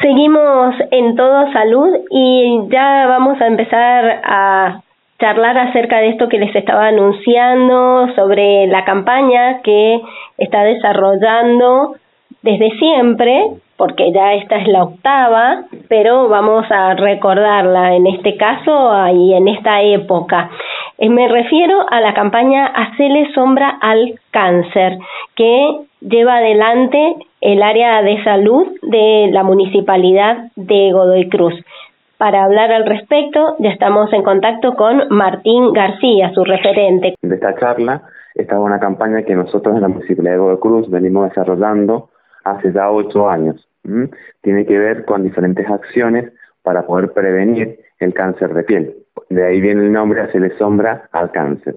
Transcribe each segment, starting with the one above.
Seguimos en Todo Salud y ya vamos a empezar a charlar acerca de esto que les estaba anunciando sobre la campaña que está desarrollando desde siempre, porque ya esta es la octava, pero vamos a recordarla en este caso y en esta época. Eh, me refiero a la campaña Hacele sombra al cáncer, que lleva adelante el área de salud de la municipalidad de Godoy Cruz. Para hablar al respecto, ya estamos en contacto con Martín García, su referente. De esta charla, esta es una campaña que nosotros en la Municipalidad de Godoy Cruz venimos desarrollando hace ya ocho años. Tiene que ver con diferentes acciones para poder prevenir el cáncer de piel. De ahí viene el nombre, hacerle sombra al cáncer.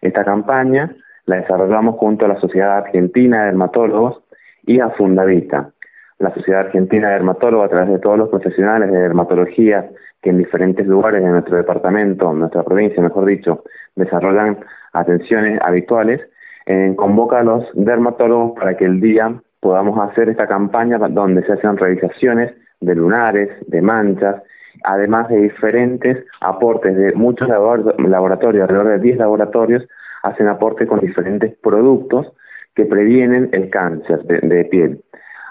Esta campaña la desarrollamos junto a la Sociedad Argentina de Dermatólogos y a Fundavita, la Sociedad Argentina de Dermatólogos, a través de todos los profesionales de dermatología que en diferentes lugares de nuestro departamento, nuestra provincia, mejor dicho, desarrollan atenciones habituales, eh, convoca a los dermatólogos para que el día podamos hacer esta campaña donde se hacen realizaciones de lunares, de manchas, además de diferentes aportes de muchos laboratorios, alrededor de 10 laboratorios, hacen aporte con diferentes productos que previenen el cáncer de piel.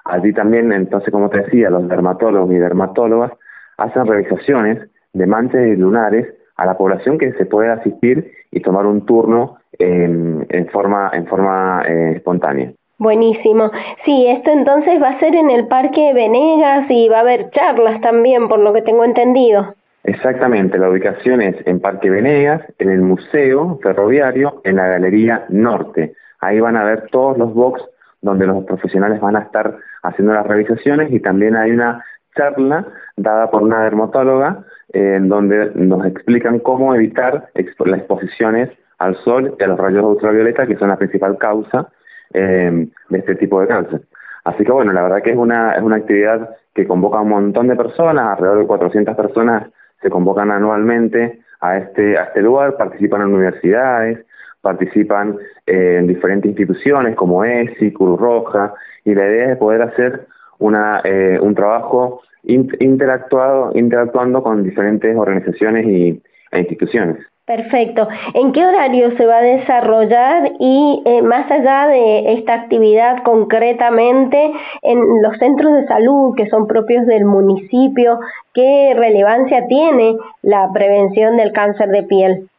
Allí también, entonces, como te decía, los dermatólogos y dermatólogas hacen revisaciones de manchas y lunares a la población que se puede asistir y tomar un turno en, forma, en forma eh, espontánea. Buenísimo. Sí, esto entonces va a ser en el Parque Venegas y va a haber charlas también, por lo que tengo entendido. Exactamente, la ubicación es en Parque Venegas, en el Museo Ferroviario, en la Galería Norte. Ahí van a ver todos los box donde los profesionales van a estar haciendo las revisaciones y también hay una charla dada por una dermatóloga en donde nos explican cómo evitar las exposiciones al sol y a los rayos ultravioleta, que son la principal causa eh, de este tipo de cáncer. Así que bueno, la verdad que es una, es una actividad que convoca a un montón de personas, alrededor de 400 personas se convocan anualmente a este, a este lugar, participan en universidades, participan eh, en diferentes instituciones como ESI, Cruz Roja, y la idea es poder hacer una, eh, un trabajo interactuado, interactuando con diferentes organizaciones y, e instituciones. Perfecto. ¿En qué horario se va a desarrollar y eh, más allá de esta actividad concretamente en los centros de salud que son propios del municipio, qué relevancia tiene la prevención del cáncer de piel?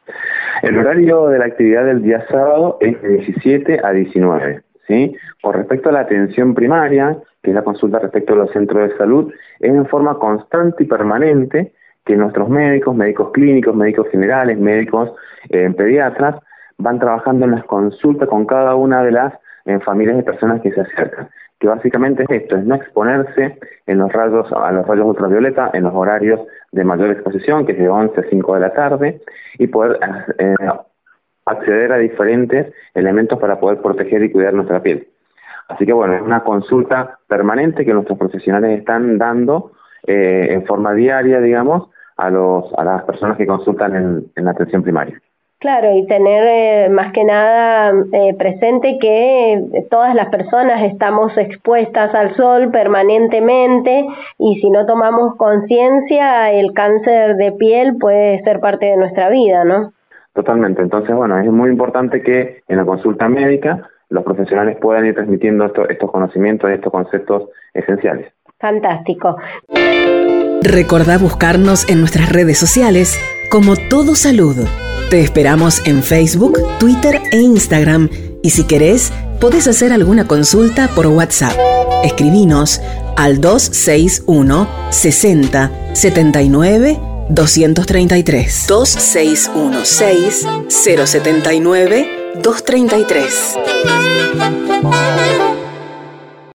El horario de la actividad del día sábado es de 17 a 19. ¿sí? Con respecto a la atención primaria, que es la consulta respecto a los centros de salud, es en forma constante y permanente que nuestros médicos, médicos clínicos, médicos generales, médicos eh, pediatras, van trabajando en las consultas con cada una de las familias de personas que se acercan que básicamente es esto, es no exponerse en los rayos, a los rayos ultravioleta en los horarios de mayor exposición, que es de 11 a 5 de la tarde, y poder eh, acceder a diferentes elementos para poder proteger y cuidar nuestra piel. Así que bueno, es una consulta permanente que nuestros profesionales están dando eh, en forma diaria, digamos, a, los, a las personas que consultan en la atención primaria. Claro, y tener eh, más que nada eh, presente que todas las personas estamos expuestas al sol permanentemente y si no tomamos conciencia, el cáncer de piel puede ser parte de nuestra vida, ¿no? Totalmente. Entonces, bueno, es muy importante que en la consulta médica los profesionales puedan ir transmitiendo estos conocimientos y estos conceptos esenciales. Fantástico. Recordá buscarnos en nuestras redes sociales como Todo Salud. Te esperamos en Facebook, Twitter e Instagram y si querés, podés hacer alguna consulta por WhatsApp. Escribinos al 261 60 79 233. 2616 079 233.